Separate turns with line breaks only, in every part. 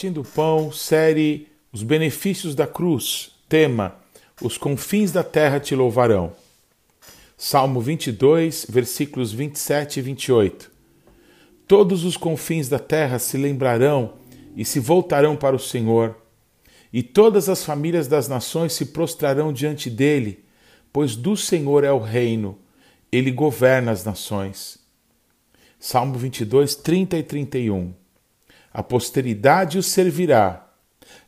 Partindo o Pão, série Os Benefícios da Cruz, tema Os confins da terra te louvarão. Salmo 22, versículos 27 e 28. Todos os confins da terra se lembrarão e se voltarão para o Senhor, e todas as famílias das nações se prostrarão diante dele, pois do Senhor é o reino, ele governa as nações. Salmo 22, 30 e 31. A posteridade o servirá.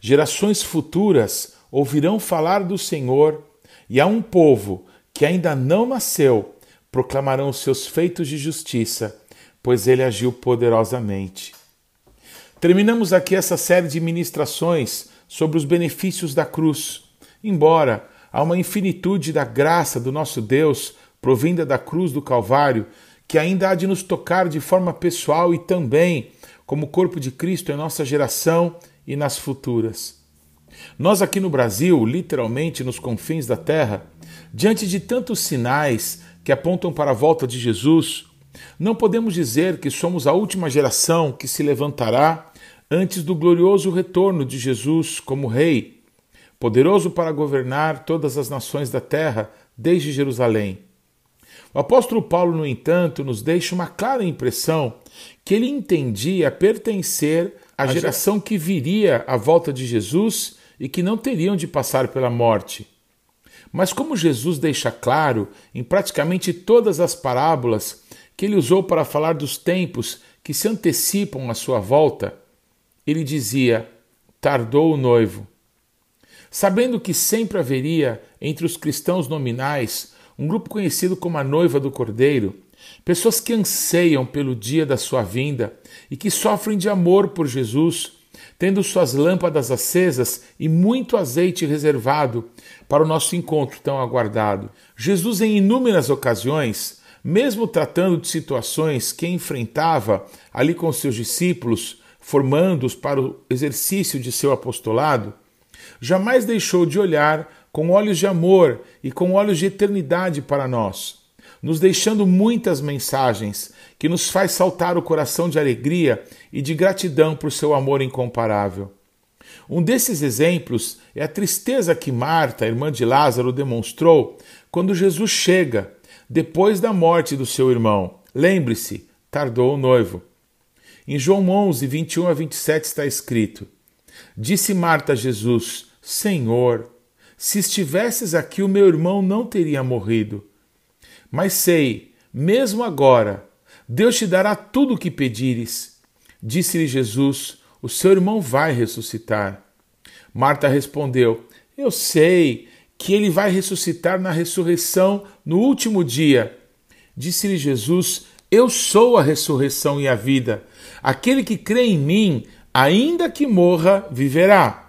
Gerações futuras ouvirão falar do Senhor, e a um povo que ainda não nasceu proclamarão os seus feitos de justiça, pois ele agiu poderosamente. Terminamos aqui essa série de ministrações sobre os benefícios da cruz. Embora há uma infinitude da graça do nosso Deus provinda da cruz do Calvário, que ainda há de nos tocar de forma pessoal e também como corpo de Cristo em nossa geração e nas futuras. Nós aqui no Brasil, literalmente nos confins da terra, diante de tantos sinais que apontam para a volta de Jesus, não podemos dizer que somos a última geração que se levantará antes do glorioso retorno de Jesus como Rei, poderoso para governar todas as nações da terra desde Jerusalém. O apóstolo Paulo, no entanto, nos deixa uma clara impressão que ele entendia pertencer à geração que viria à volta de Jesus e que não teriam de passar pela morte. Mas, como Jesus deixa claro em praticamente todas as parábolas que ele usou para falar dos tempos que se antecipam à sua volta, ele dizia: tardou o noivo. Sabendo que sempre haveria entre os cristãos nominais um grupo conhecido como a noiva do Cordeiro, pessoas que anseiam pelo dia da sua vinda e que sofrem de amor por Jesus, tendo suas lâmpadas acesas e muito azeite reservado para o nosso encontro tão aguardado. Jesus, em inúmeras ocasiões, mesmo tratando de situações que enfrentava ali com seus discípulos, formando-os para o exercício de seu apostolado, jamais deixou de olhar com olhos de amor e com olhos de eternidade para nós, nos deixando muitas mensagens que nos faz saltar o coração de alegria e de gratidão por seu amor incomparável. Um desses exemplos é a tristeza que Marta, irmã de Lázaro, demonstrou quando Jesus chega depois da morte do seu irmão. Lembre-se, tardou o noivo. Em João 11, 21 a 27 está escrito: Disse Marta a Jesus: Senhor, se estivesses aqui, o meu irmão não teria morrido. Mas sei, mesmo agora, Deus te dará tudo o que pedires. Disse-lhe Jesus: O seu irmão vai ressuscitar. Marta respondeu: Eu sei que ele vai ressuscitar na ressurreição no último dia. Disse-lhe Jesus: Eu sou a ressurreição e a vida. Aquele que crê em mim, ainda que morra, viverá.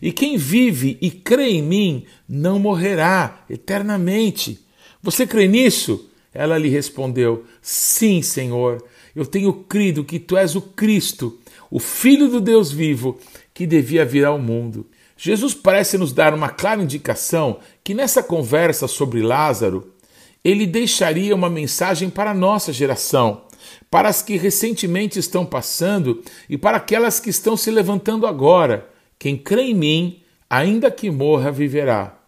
E quem vive e crê em mim não morrerá eternamente. Você crê nisso? Ela lhe respondeu: Sim, Senhor. Eu tenho crido que tu és o Cristo, o Filho do Deus vivo, que devia vir ao mundo. Jesus parece nos dar uma clara indicação que nessa conversa sobre Lázaro, ele deixaria uma mensagem para a nossa geração, para as que recentemente estão passando e para aquelas que estão se levantando agora. Quem crê em mim, ainda que morra, viverá.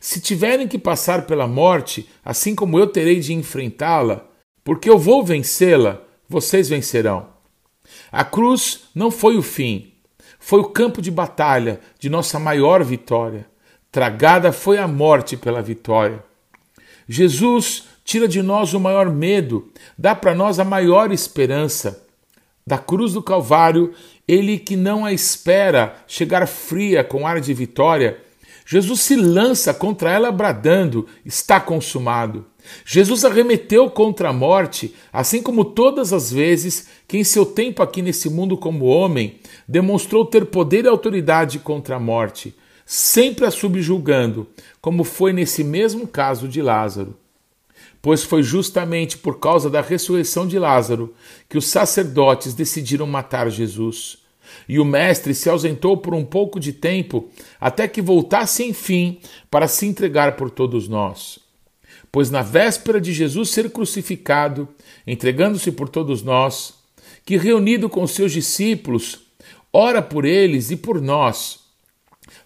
Se tiverem que passar pela morte, assim como eu terei de enfrentá-la, porque eu vou vencê-la, vocês vencerão. A cruz não foi o fim, foi o campo de batalha de nossa maior vitória. Tragada foi a morte pela vitória. Jesus tira de nós o maior medo, dá para nós a maior esperança. Da cruz do Calvário, ele que não a espera chegar fria com ar de vitória, Jesus se lança contra ela bradando: está consumado. Jesus arremeteu contra a morte, assim como todas as vezes que em seu tempo aqui nesse mundo como homem demonstrou ter poder e autoridade contra a morte, sempre a subjulgando, como foi nesse mesmo caso de Lázaro pois foi justamente por causa da ressurreição de Lázaro que os sacerdotes decidiram matar Jesus. E o Mestre se ausentou por um pouco de tempo, até que voltasse enfim para se entregar por todos nós. Pois na véspera de Jesus ser crucificado, entregando-se por todos nós, que reunido com seus discípulos, ora por eles e por nós.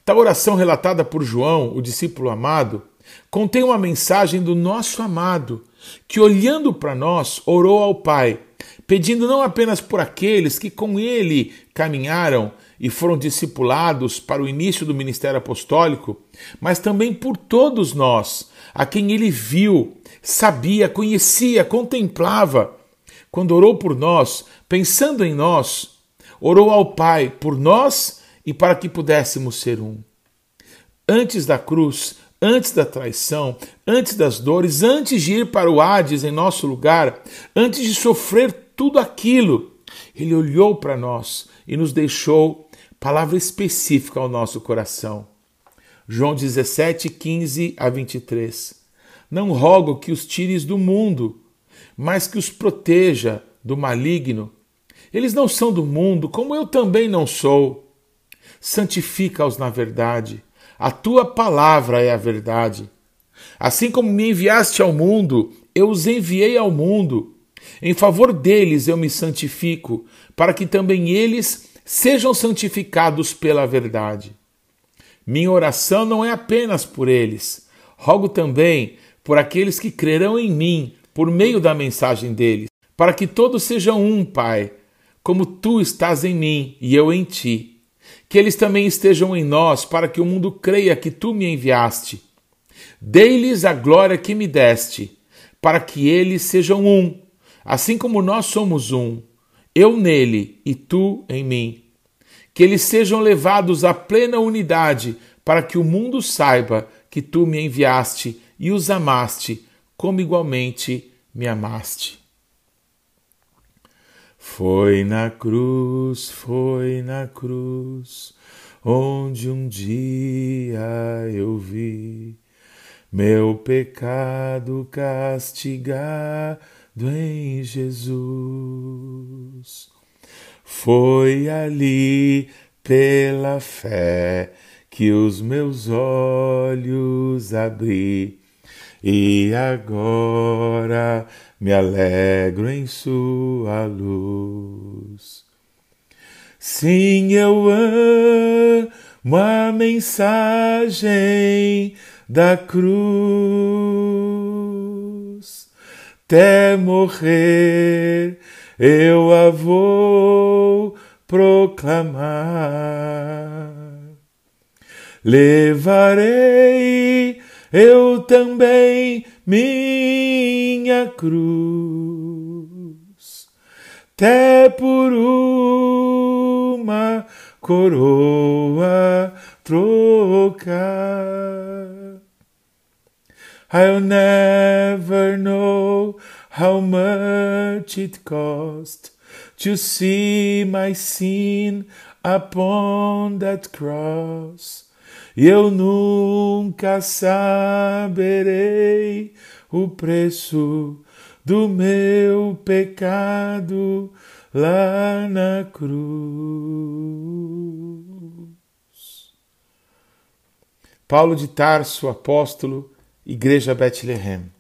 Tal oração relatada por João, o discípulo amado, contém uma mensagem do nosso amado, que olhando para nós orou ao Pai, pedindo não apenas por aqueles que com ele caminharam e foram discipulados para o início do ministério apostólico, mas também por todos nós, a quem ele viu, sabia, conhecia, contemplava. Quando orou por nós, pensando em nós, orou ao Pai por nós e para que pudéssemos ser um. Antes da cruz, antes da traição, antes das dores, antes de ir para o Hades em nosso lugar, antes de sofrer tudo aquilo, ele olhou para nós e nos deixou palavra específica ao nosso coração. João 17, 15 a 23. Não rogo que os tires do mundo, mas que os proteja do maligno. Eles não são do mundo, como eu também não sou. Santifica-os na verdade. A tua palavra é a verdade. Assim como me enviaste ao mundo, eu os enviei ao mundo. Em favor deles eu me santifico, para que também eles sejam santificados pela verdade. Minha oração não é apenas por eles, rogo também por aqueles que crerão em mim por meio da mensagem deles, para que todos sejam um, Pai, como tu estás em mim e eu em ti. Que eles também estejam em nós, para que o mundo creia que tu me enviaste. Dei-lhes a glória que me deste, para que eles sejam um, assim como nós somos um, eu nele e tu em mim. Que eles sejam levados à plena unidade, para que o mundo saiba que tu me enviaste e os amaste, como igualmente me amaste. Foi na cruz, foi na cruz, onde um dia eu vi meu pecado castigado em Jesus. Foi ali, pela fé, que os meus olhos abri e agora me alegro em Sua luz. Sim, eu amo a mensagem da cruz, até morrer eu a vou proclamar. Levarei eu também minha cruz, até por uma coroa trocar. I'll never know how much it cost to see my sin upon that cross. Eu nunca saberei o preço do meu pecado lá na cruz. Paulo de Tarso, apóstolo, Igreja Bethlehem.